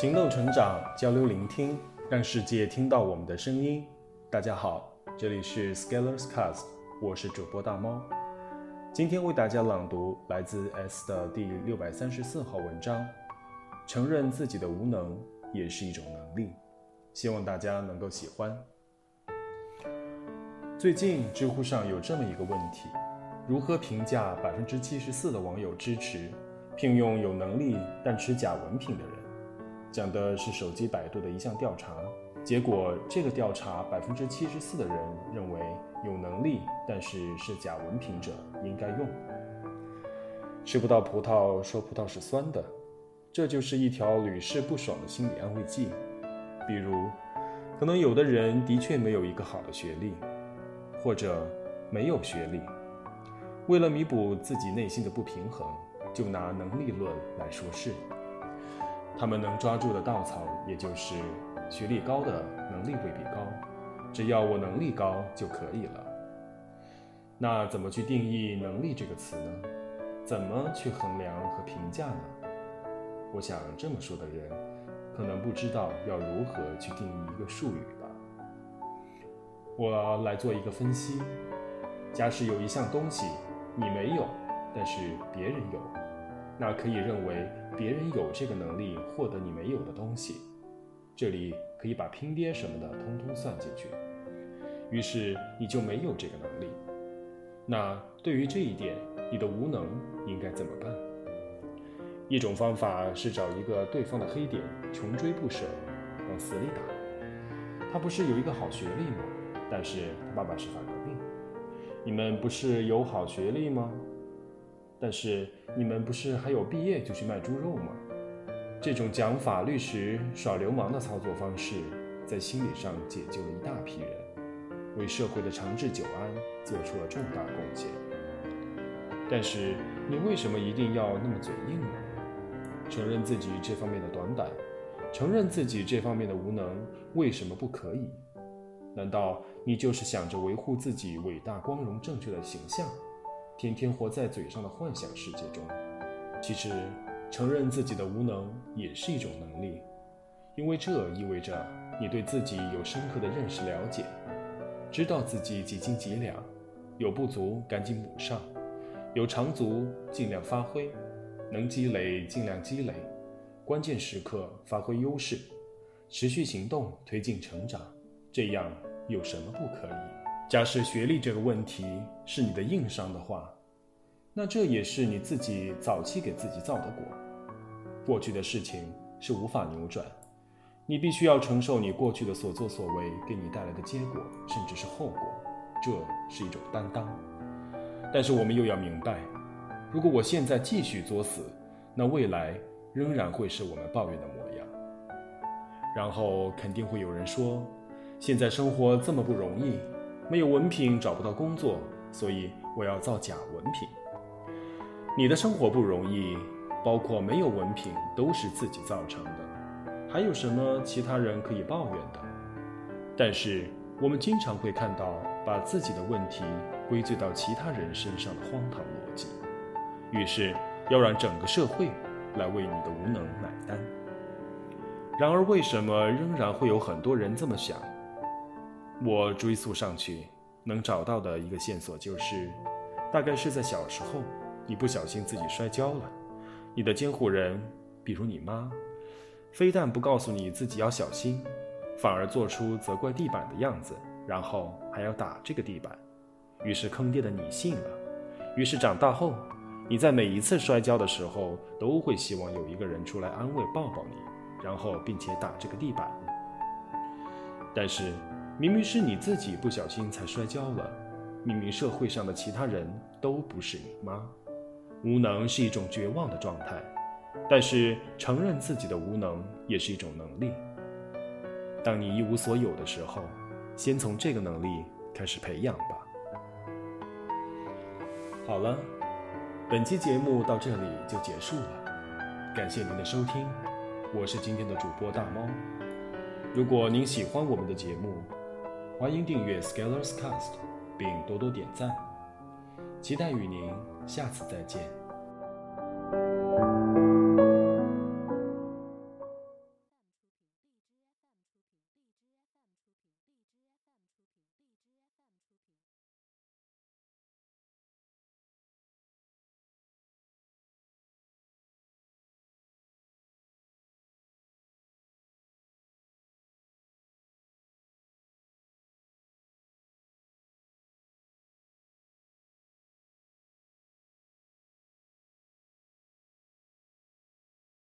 行动成长，交流聆听，让世界听到我们的声音。大家好，这里是 Scalers Cast，我是主播大猫。今天为大家朗读来自 S 的第六百三十四号文章。承认自己的无能也是一种能力，希望大家能够喜欢。最近知乎上有这么一个问题：如何评价百分之七十四的网友支持聘用有能力但持假文凭的人？讲的是手机百度的一项调查，结果这个调查百分之七十四的人认为有能力但是是假文凭者应该用。吃不到葡萄说葡萄是酸的，这就是一条屡试不爽的心理安慰剂。比如，可能有的人的确没有一个好的学历，或者没有学历，为了弥补自己内心的不平衡，就拿能力论来说事。他们能抓住的稻草，也就是学历高的能力未必高，只要我能力高就可以了。那怎么去定义“能力”这个词呢？怎么去衡量和评价呢？我想这么说的人，可能不知道要如何去定义一个术语吧。我来做一个分析：假使有一项东西你没有，但是别人有。那可以认为别人有这个能力获得你没有的东西，这里可以把拼爹什么的通通算进去，于是你就没有这个能力。那对于这一点，你的无能应该怎么办？一种方法是找一个对方的黑点，穷追不舍，往死里打。他不是有一个好学历吗？但是他爸爸是反革命。你们不是有好学历吗？但是你们不是还有毕业就去卖猪肉吗？这种讲法律时耍流氓的操作方式，在心理上解救了一大批人，为社会的长治久安做出了重大贡献。但是你为什么一定要那么嘴硬呢？承认自己这方面的短板，承认自己这方面的无能，为什么不可以？难道你就是想着维护自己伟大、光荣、正确的形象？天天活在嘴上的幻想世界中，其实承认自己的无能也是一种能力，因为这意味着你对自己有深刻的认识了解，知道自己几斤几两，有不足赶紧补上，有长足尽量发挥，能积累尽量积累，关键时刻发挥优势，持续行动推进成长，这样有什么不可以？假设学历这个问题是你的硬伤的话，那这也是你自己早期给自己造的果。过去的事情是无法扭转，你必须要承受你过去的所作所为给你带来的结果，甚至是后果，这是一种担当。但是我们又要明白，如果我现在继续作死，那未来仍然会是我们抱怨的模样。然后肯定会有人说，现在生活这么不容易。没有文凭找不到工作，所以我要造假文凭。你的生活不容易，包括没有文凭都是自己造成的，还有什么其他人可以抱怨的？但是我们经常会看到把自己的问题归罪到其他人身上的荒唐逻辑，于是要让整个社会来为你的无能买单。然而，为什么仍然会有很多人这么想？我追溯上去，能找到的一个线索就是，大概是在小时候，你不小心自己摔跤了，你的监护人，比如你妈，非但不告诉你自己要小心，反而做出责怪地板的样子，然后还要打这个地板，于是坑爹的你信了，于是长大后，你在每一次摔跤的时候，都会希望有一个人出来安慰抱抱你，然后并且打这个地板，但是。明明是你自己不小心才摔跤了，明明社会上的其他人都不是你妈。无能是一种绝望的状态，但是承认自己的无能也是一种能力。当你一无所有的时候，先从这个能力开始培养吧。好了，本期节目到这里就结束了，感谢您的收听，我是今天的主播大猫。如果您喜欢我们的节目，欢迎订阅 Scalers Cast，并多多点赞，期待与您下次再见。